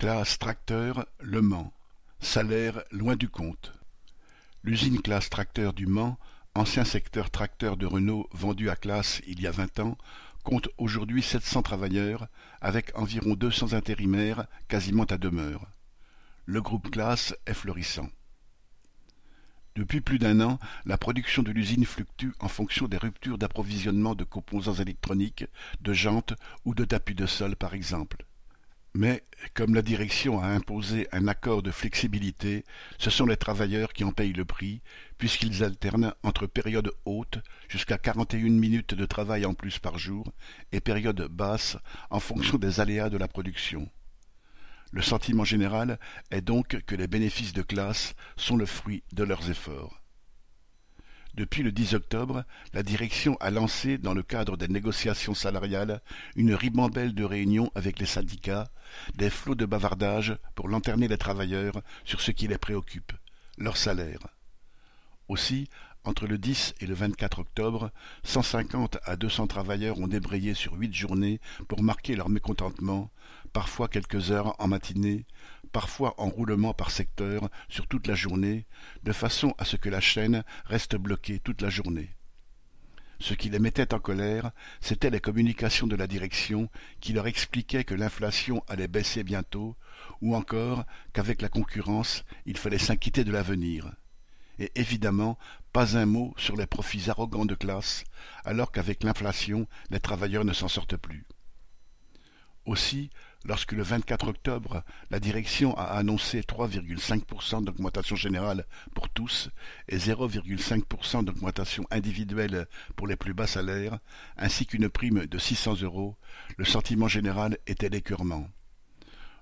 Classe Tracteur Le Mans. Salaire loin du compte. L'usine Classe Tracteur du Mans, ancien secteur tracteur de Renault vendu à Classe il y a vingt ans, compte aujourd'hui sept cents travailleurs, avec environ deux cents intérimaires quasiment à demeure. Le groupe Classe est florissant. Depuis plus d'un an, la production de l'usine fluctue en fonction des ruptures d'approvisionnement de composants électroniques, de jantes ou de tapis de sol par exemple. Mais, comme la direction a imposé un accord de flexibilité, ce sont les travailleurs qui en payent le prix, puisqu'ils alternent entre périodes hautes, jusqu'à quarante et une minutes de travail en plus par jour, et périodes basses, en fonction des aléas de la production. Le sentiment général est donc que les bénéfices de classe sont le fruit de leurs efforts. Depuis le 10 octobre, la direction a lancé, dans le cadre des négociations salariales, une ribambelle de réunions avec les syndicats, des flots de bavardage pour lanterner les travailleurs sur ce qui les préoccupe, leur salaire. Aussi, entre le 10 et le 24 octobre, 150 à 200 travailleurs ont débrayé sur huit journées pour marquer leur mécontentement, parfois quelques heures en matinée, parfois en roulement par secteur sur toute la journée, de façon à ce que la chaîne reste bloquée toute la journée. Ce qui les mettait en colère, c'étaient les communications de la direction qui leur expliquaient que l'inflation allait baisser bientôt, ou encore qu'avec la concurrence, il fallait s'inquiéter de l'avenir. Et évidemment, pas un mot sur les profits arrogants de classe, alors qu'avec l'inflation, les travailleurs ne s'en sortent plus. Aussi, lorsque le 24 octobre, la direction a annoncé 3,5% d'augmentation générale pour tous et 0,5% d'augmentation individuelle pour les plus bas salaires, ainsi qu'une prime de 600 euros, le sentiment général était l'écœurement.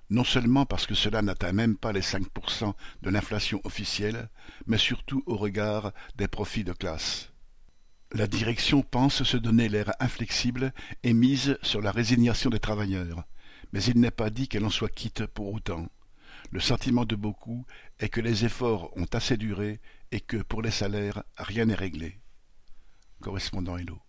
Non seulement parce que cela n'atteint même pas les 5% de l'inflation officielle, mais surtout au regard des profits de classe. La direction pense se donner l'air inflexible et mise sur la résignation des travailleurs mais il n'est pas dit qu'elle en soit quitte pour autant. Le sentiment de beaucoup est que les efforts ont assez duré et que, pour les salaires, rien n'est réglé. Correspondant Hello.